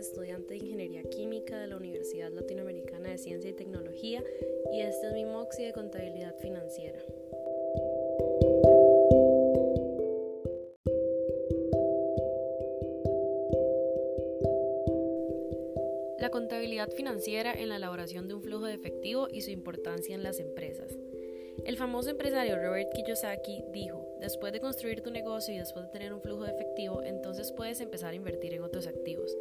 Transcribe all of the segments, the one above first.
Estudiante de Ingeniería Química de la Universidad Latinoamericana de Ciencia y Tecnología, y este es mi MOXI de Contabilidad Financiera. La contabilidad financiera en la elaboración de un flujo de efectivo y su importancia en las empresas. El famoso empresario Robert Kiyosaki dijo, después de construir tu negocio y después de tener un flujo de efectivo, entonces puedes empezar a invertir en otros activos.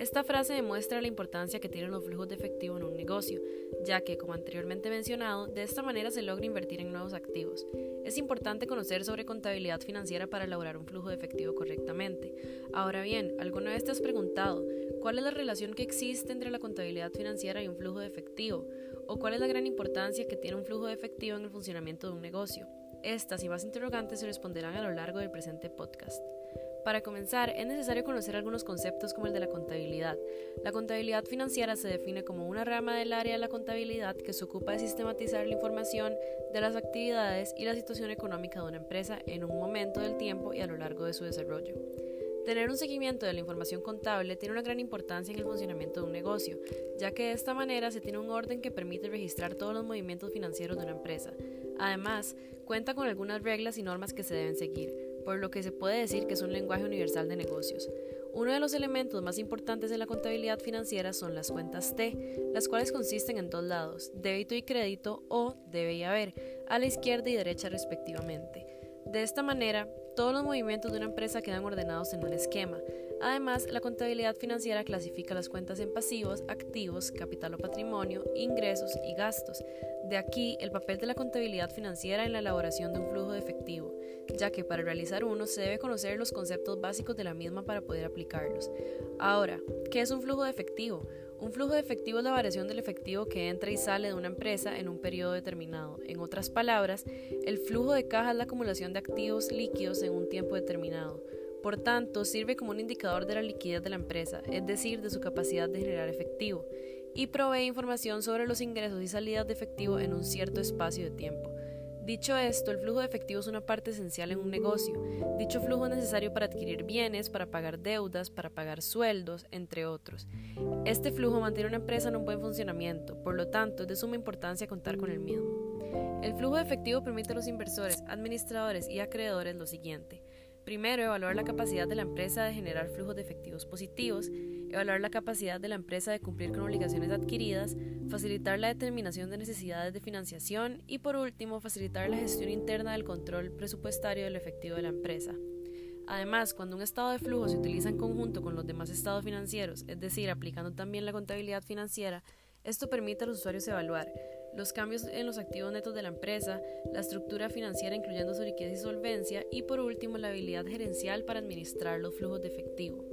Esta frase demuestra la importancia que tienen los flujos de efectivo en un negocio, ya que, como anteriormente mencionado, de esta manera se logra invertir en nuevos activos. Es importante conocer sobre contabilidad financiera para elaborar un flujo de efectivo correctamente. Ahora bien, ¿alguna vez te has preguntado cuál es la relación que existe entre la contabilidad financiera y un flujo de efectivo? ¿O cuál es la gran importancia que tiene un flujo de efectivo en el funcionamiento de un negocio? Estas y más interrogantes se responderán a lo largo del presente podcast. Para comenzar, es necesario conocer algunos conceptos como el de la contabilidad. La contabilidad financiera se define como una rama del área de la contabilidad que se ocupa de sistematizar la información de las actividades y la situación económica de una empresa en un momento del tiempo y a lo largo de su desarrollo. Tener un seguimiento de la información contable tiene una gran importancia en el funcionamiento de un negocio, ya que de esta manera se tiene un orden que permite registrar todos los movimientos financieros de una empresa. Además, cuenta con algunas reglas y normas que se deben seguir, por lo que se puede decir que es un lenguaje universal de negocios. Uno de los elementos más importantes de la contabilidad financiera son las cuentas T, las cuales consisten en dos lados, débito y crédito o debe y haber, a la izquierda y derecha respectivamente. De esta manera, todos los movimientos de una empresa quedan ordenados en un esquema. Además, la contabilidad financiera clasifica las cuentas en pasivos, activos, capital o patrimonio, ingresos y gastos. De aquí el papel de la contabilidad financiera en la elaboración de un flujo de efectivo, ya que para realizar uno se debe conocer los conceptos básicos de la misma para poder aplicarlos. Ahora, ¿qué es un flujo de efectivo? Un flujo de efectivo es la variación del efectivo que entra y sale de una empresa en un periodo determinado. En otras palabras, el flujo de caja es la acumulación de activos líquidos en un tiempo determinado. Por tanto, sirve como un indicador de la liquidez de la empresa, es decir, de su capacidad de generar efectivo, y provee información sobre los ingresos y salidas de efectivo en un cierto espacio de tiempo. Dicho esto, el flujo de efectivo es una parte esencial en un negocio. Dicho flujo es necesario para adquirir bienes, para pagar deudas, para pagar sueldos, entre otros. Este flujo mantiene una empresa en un buen funcionamiento, por lo tanto es de suma importancia contar con el mismo. El flujo de efectivo permite a los inversores, administradores y acreedores lo siguiente. Primero, evaluar la capacidad de la empresa de generar flujos de efectivos positivos, evaluar la capacidad de la empresa de cumplir con obligaciones adquiridas, facilitar la determinación de necesidades de financiación y por último, facilitar la gestión interna del control presupuestario del efectivo de la empresa. Además, cuando un estado de flujo se utiliza en conjunto con los demás estados financieros, es decir, aplicando también la contabilidad financiera, esto permite a los usuarios evaluar los cambios en los activos netos de la empresa, la estructura financiera incluyendo su liquidez y solvencia y por último la habilidad gerencial para administrar los flujos de efectivo.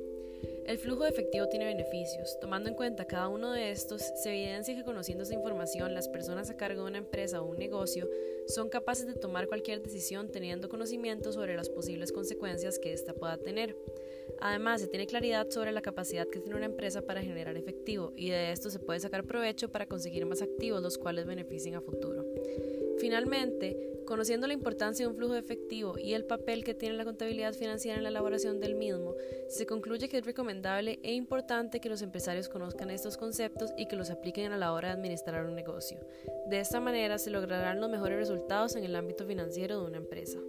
El flujo de efectivo tiene beneficios. Tomando en cuenta cada uno de estos, se evidencia que conociendo esa información, las personas a cargo de una empresa o un negocio son capaces de tomar cualquier decisión teniendo conocimiento sobre las posibles consecuencias que ésta pueda tener. Además, se tiene claridad sobre la capacidad que tiene una empresa para generar efectivo y de esto se puede sacar provecho para conseguir más activos los cuales beneficien a futuro. Finalmente, Conociendo la importancia de un flujo efectivo y el papel que tiene la contabilidad financiera en la elaboración del mismo, se concluye que es recomendable e importante que los empresarios conozcan estos conceptos y que los apliquen a la hora de administrar un negocio. De esta manera se lograrán los mejores resultados en el ámbito financiero de una empresa.